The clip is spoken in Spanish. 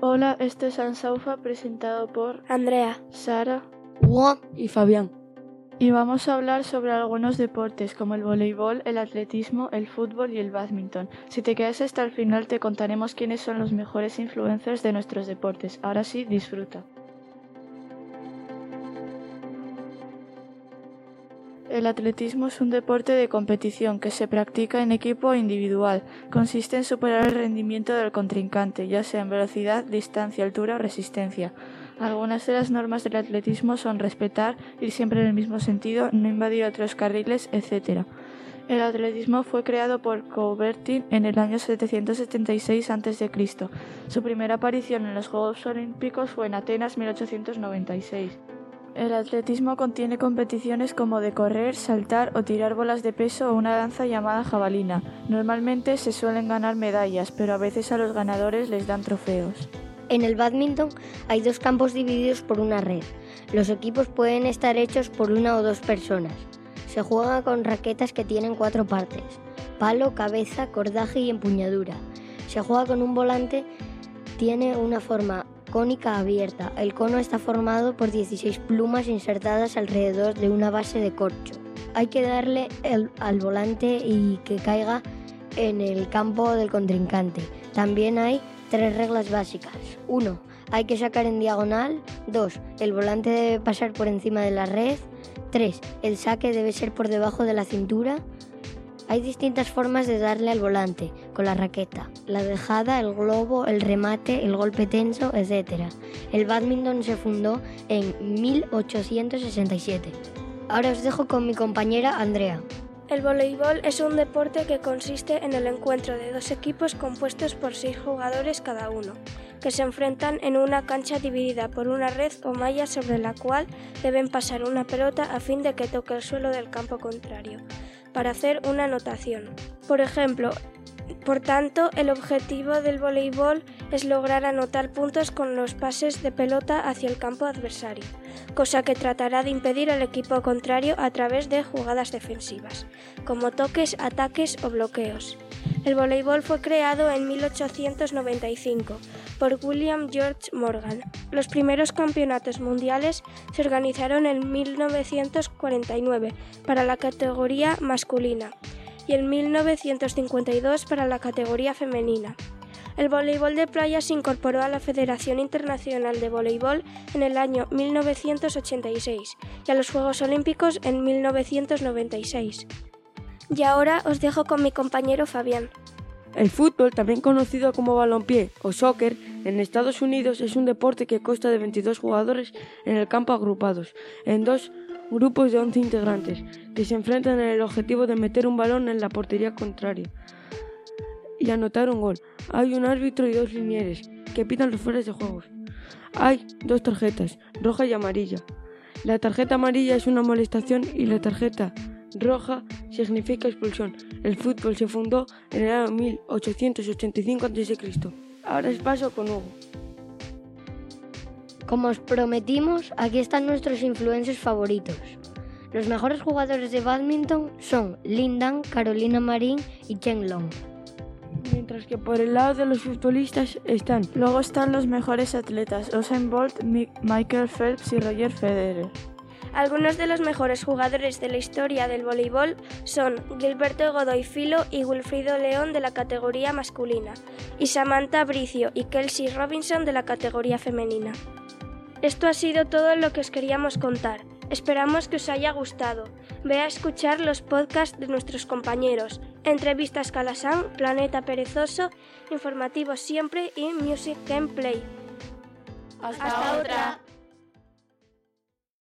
Hola, este es Ansaufa presentado por Andrea, Sara Juan y Fabián. y vamos a hablar sobre algunos deportes como el voleibol, el atletismo, el fútbol y el bádminton. Si te quedas hasta el final te contaremos quiénes son los mejores influencers de nuestros deportes. Ahora sí, disfruta. El atletismo es un deporte de competición que se practica en equipo o individual. Consiste en superar el rendimiento del contrincante, ya sea en velocidad, distancia, altura o resistencia. Algunas de las normas del atletismo son respetar, ir siempre en el mismo sentido, no invadir otros carriles, etc. El atletismo fue creado por Coubertin en el año 776 a.C. Su primera aparición en los Juegos Olímpicos fue en Atenas 1896. El atletismo contiene competiciones como de correr, saltar o tirar bolas de peso o una danza llamada jabalina. Normalmente se suelen ganar medallas, pero a veces a los ganadores les dan trofeos. En el badminton hay dos campos divididos por una red. Los equipos pueden estar hechos por una o dos personas. Se juega con raquetas que tienen cuatro partes. Palo, cabeza, cordaje y empuñadura. Se juega con un volante, tiene una forma cónica abierta. El cono está formado por 16 plumas insertadas alrededor de una base de corcho. Hay que darle al volante y que caiga en el campo del contrincante. También hay tres reglas básicas. 1. Hay que sacar en diagonal. 2. El volante debe pasar por encima de la red. 3. El saque debe ser por debajo de la cintura. Hay distintas formas de darle al volante con la raqueta, la dejada, el globo, el remate, el golpe tenso, etc. El badminton se fundó en 1867. Ahora os dejo con mi compañera Andrea. El voleibol es un deporte que consiste en el encuentro de dos equipos compuestos por seis jugadores cada uno, que se enfrentan en una cancha dividida por una red o malla sobre la cual deben pasar una pelota a fin de que toque el suelo del campo contrario, para hacer una anotación. Por ejemplo, por tanto, el objetivo del voleibol es lograr anotar puntos con los pases de pelota hacia el campo adversario, cosa que tratará de impedir al equipo contrario a través de jugadas defensivas, como toques, ataques o bloqueos. El voleibol fue creado en 1895 por William George Morgan. Los primeros campeonatos mundiales se organizaron en 1949 para la categoría masculina y en 1952 para la categoría femenina. El voleibol de playa se incorporó a la Federación Internacional de Voleibol en el año 1986 y a los Juegos Olímpicos en 1996. Y ahora os dejo con mi compañero Fabián. El fútbol, también conocido como balompié o soccer, en Estados Unidos es un deporte que consta de 22 jugadores en el campo agrupados en dos grupos de 11 integrantes que se enfrentan en el objetivo de meter un balón en la portería contraria y anotar un gol. Hay un árbitro y dos linieres que pitan los fueras de juegos. Hay dos tarjetas, roja y amarilla. La tarjeta amarilla es una molestación y la tarjeta roja significa expulsión. El fútbol se fundó en el año 1885 a.C. Ahora es paso con Hugo. Como os prometimos, aquí están nuestros influencers favoritos. Los mejores jugadores de badminton son Lin Dan, Carolina Marín y Chen Long. Mientras que por el lado de los futbolistas están Luego están los mejores atletas, Usain Bolt, Mi- Michael Phelps y Roger Federer. Algunos de los mejores jugadores de la historia del voleibol son Gilberto Godoy Filo y Wilfrido León de la categoría masculina, y Samantha Bricio y Kelsey Robinson de la categoría femenina. Esto ha sido todo lo que os queríamos contar. Esperamos que os haya gustado. Ve a escuchar los podcasts de nuestros compañeros, Entrevistas Calasán, Planeta Perezoso, Informativos Siempre y Music Gameplay. Hasta, otra.